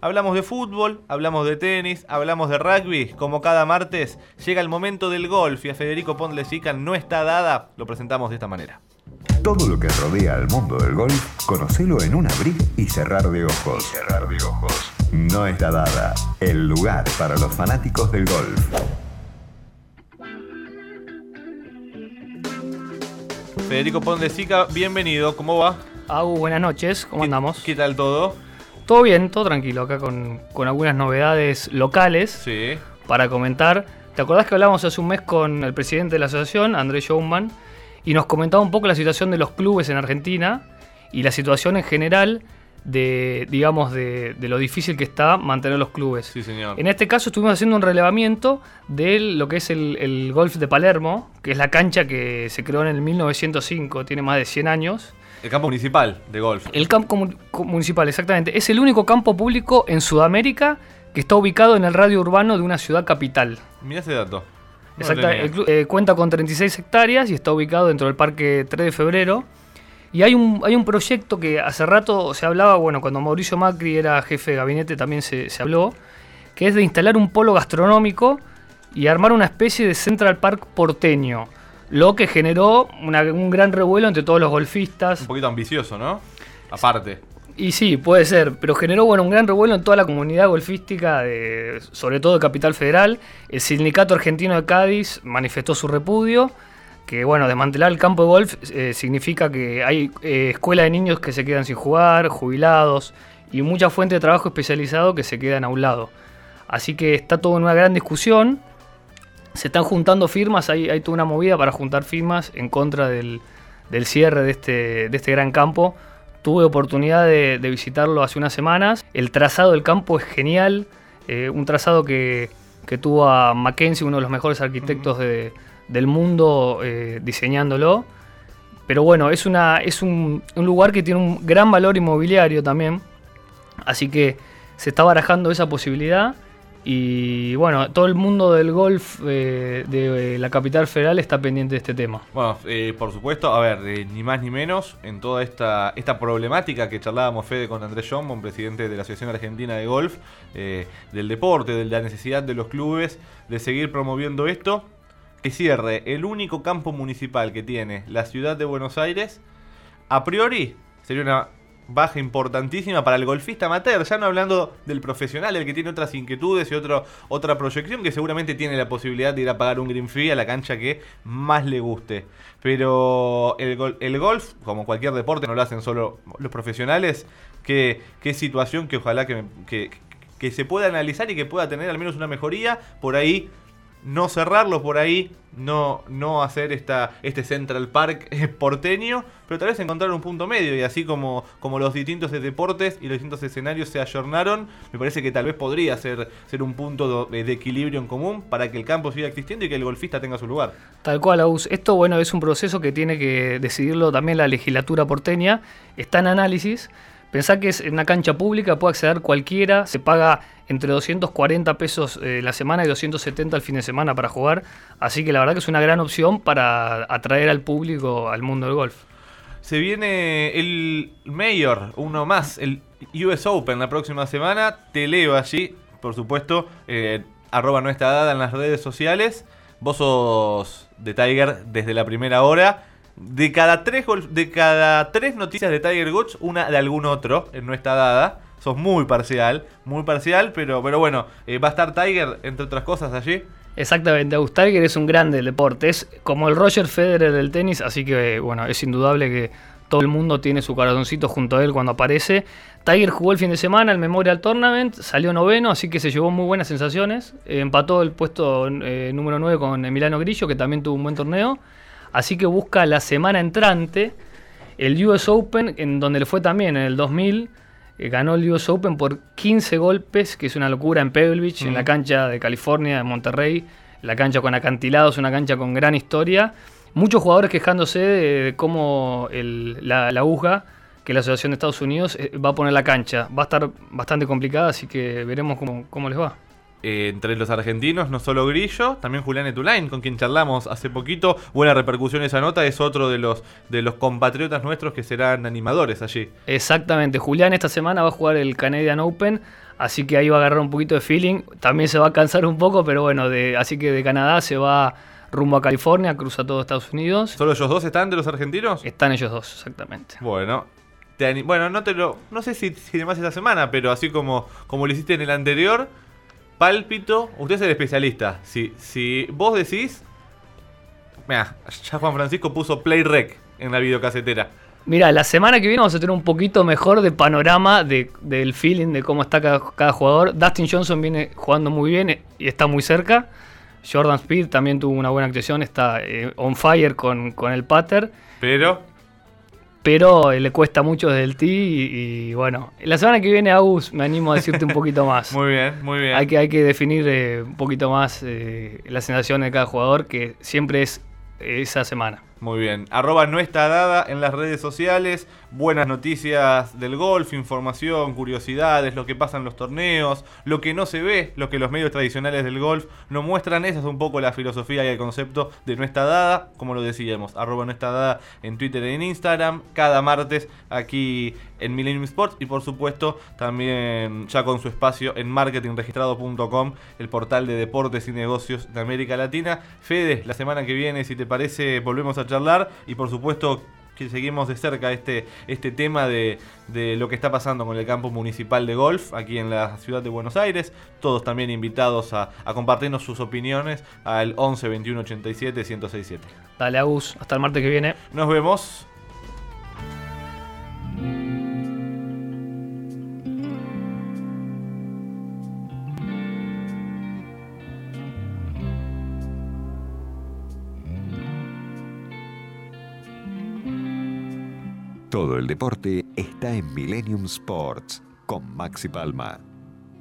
Hablamos de fútbol, hablamos de tenis, hablamos de rugby. Como cada martes, llega el momento del golf y a Federico Pondlesica no está dada. Lo presentamos de esta manera. Todo lo que rodea al mundo del golf, conocelo en un abrir y cerrar de ojos. cerrar de ojos. No está dada. El lugar para los fanáticos del golf. Federico Pondesica, bienvenido. ¿Cómo va? Au, buenas noches. ¿Cómo ¿Qué- andamos? ¿Qué tal todo? Todo bien, todo tranquilo acá con, con algunas novedades locales Sí. para comentar. ¿Te acordás que hablamos hace un mes con el presidente de la asociación, Andrés Schaumann, y nos comentaba un poco la situación de los clubes en Argentina y la situación en general de, digamos, de, de lo difícil que está mantener los clubes? Sí, señor. En este caso estuvimos haciendo un relevamiento de lo que es el, el golf de Palermo, que es la cancha que se creó en el 1905, tiene más de 100 años. El campo municipal de golf. El campo municipal, exactamente. Es el único campo público en Sudamérica que está ubicado en el radio urbano de una ciudad capital. Mira ese dato. No tenía. el club, eh, cuenta con 36 hectáreas y está ubicado dentro del Parque 3 de Febrero. Y hay un, hay un proyecto que hace rato se hablaba, bueno, cuando Mauricio Macri era jefe de gabinete también se, se habló, que es de instalar un polo gastronómico y armar una especie de Central Park porteño. Lo que generó una- un gran revuelo entre todos los golfistas. Un poquito ambicioso, ¿no? Aparte. Y sí, puede ser, pero generó bueno, un gran revuelo en toda la comunidad golfística, de, sobre todo de Capital Federal. El Sindicato Argentino de Cádiz manifestó su repudio, que bueno, desmantelar el campo de golf eh, significa que hay eh, escuelas de niños que se quedan sin jugar, jubilados y mucha fuente de trabajo especializado que se quedan a un lado. Así que está todo en una gran discusión. Se están juntando firmas, hay, hay toda una movida para juntar firmas en contra del, del cierre de este, de este gran campo. Tuve oportunidad de, de visitarlo hace unas semanas. El trazado del campo es genial. eh, un trazado que, que tuvo a Mackenzie, uno de los mejores arquitectos de- del mundo, eh, diseñándolo. Pero bueno, es, una, es un, un lugar que tiene un gran valor inmobiliario también. Así que se está barajando esa posibilidad. Y bueno, todo el mundo del golf eh, de eh, la capital federal está pendiente de este tema. Bueno, eh, por supuesto, a ver, ni más ni menos, en toda esta, esta problemática que charlábamos Fede con Andrés Johnson, presidente de la Asociación Argentina de Golf, del deporte, de la necesidad de los clubes de seguir promoviendo esto, que cierre el único campo municipal que tiene la ciudad de Buenos Aires, a priori sería una baja importantísima para el golfista amateur, ya no hablando del profesional, el que tiene otras inquietudes y otro, otra proyección que seguramente tiene la posibilidad de ir a pagar un green fee a la cancha que más le guste. Pero el, gol- el golf, como cualquier deporte, no lo hacen solo los profesionales, qué, situación que ojalá que, que se pueda analizar y que pueda tener al menos una mejoría, por ahí no cerrarlo por ahí, no, no hacer esta, este Central Park eh, porteño, pero tal vez encontrar un punto medio y así como, como los distintos deportes y los distintos escenarios se ayornaron, me parece que tal vez podría ser, ser un punto do- de equilibrio en común para que el campo siga existiendo y que el golfista tenga su lugar. Tal cual, Aus. Esto, bueno, es un proceso que tiene que decidirlo también la legislatura porteña. Está en análisis. Pensá que es en una cancha pública, puede acceder cualquiera. Se paga entre 240 pesos eh, la semana y 270 el fin de semana para jugar. Así que la verdad que es una gran opción para atraer al público al mundo del golf. Se viene el Mayor, uno más, el US Open la próxima semana. Te leo allí, por supuesto, eh, arroba no está dada en las redes sociales. Vos sos de Tiger desde la primera hora. De cada tres, de cada tres noticias de Tiger Woods, una de algún otro en no está dada. Sos muy parcial, muy parcial, pero, pero bueno, eh, va a estar Tiger, entre otras cosas, allí. Exactamente, Aus Tiger es un grande del deporte. Es como el Roger Federer del tenis, así que bueno, es indudable que todo el mundo tiene su corazoncito junto a él cuando aparece. Tiger jugó el fin de semana el Memorial Tournament, salió noveno, así que se llevó muy buenas sensaciones. Eh, empató el puesto eh, número 9 con Emiliano Grillo, que también tuvo un buen torneo. Así que busca la semana entrante el US Open, en donde le fue también en el 2000. eh, ganó el US Open por 15 golpes, que es una locura en Pebble Beach, en Mm. la cancha de California, de Monterrey. La cancha con acantilados, una cancha con gran historia. Muchos jugadores quejándose de cómo el- la, la que es la Asociación de Estados Unidos, eh, va a poner la cancha. Va a estar bastante complicada, así que veremos cómo, cómo les va. Eh, entre los argentinos, no solo Grillo, también Julián Etulain, con quien charlamos hace poquito. Buena repercusión esa nota, es otro de los, de los compatriotas nuestros que serán animadores allí. Exactamente, Julián esta semana va a jugar el Canadian Open, así que ahí va a agarrar un poquito de feeling. También se va a cansar un poco, pero bueno, de, así que de Canadá se va rumbo a California, cruza todo Estados Unidos. ¿Solo ellos dos están de los argentinos? Están ellos dos, exactamente. Bueno, bueno, no te lo. No sé si, si más esta semana, pero así como, como lo hiciste en el anterior, pálpito. Usted es el especialista. Si, si vos decís. Mira, ya Juan Francisco puso Play Rec en la videocasetera. Mira, la semana que viene vamos a tener un poquito mejor de panorama de, del feeling de cómo está cada, jugador. Dustin Johnson viene jugando muy bien y está muy cerca. Jordan Speed también tuvo una buena actuación, está eh, on fire con, con el pater. Pero pero eh, le cuesta mucho desde el tee y, bueno, la semana que viene, Agus, me animo a decirte un poquito más. muy bien, muy bien. Hay que, hay que definir eh, un poquito más eh, la sensación de cada jugador, que siempre es esa semana. Muy bien. Arroba no está dada en las redes sociales. Buenas noticias del golf, información, curiosidades, lo que pasa en los torneos, lo que no se ve, lo que los medios tradicionales del golf no muestran. Esa es un poco la filosofía y el concepto de no está dada. Como lo decíamos, arroba no está dada en Twitter y en Instagram. Cada martes aquí en Millennium Sports. Y por supuesto también ya con su espacio en marketingregistrado.com, el portal de deportes y negocios de América Latina. Fede, la semana que viene, si te parece, volvemos a charlar y por supuesto que seguimos de cerca este, este tema de, lo que está pasando con el campo municipal de golf aquí en la ciudad de Buenos Aires. Todos también invitados a, a compartirnos sus opiniones al 11 21 87 1067. Dale, Agus, hasta el martes que viene. Nos vemos. Todo el deporte está en Millennium Sports con Maxi Palma.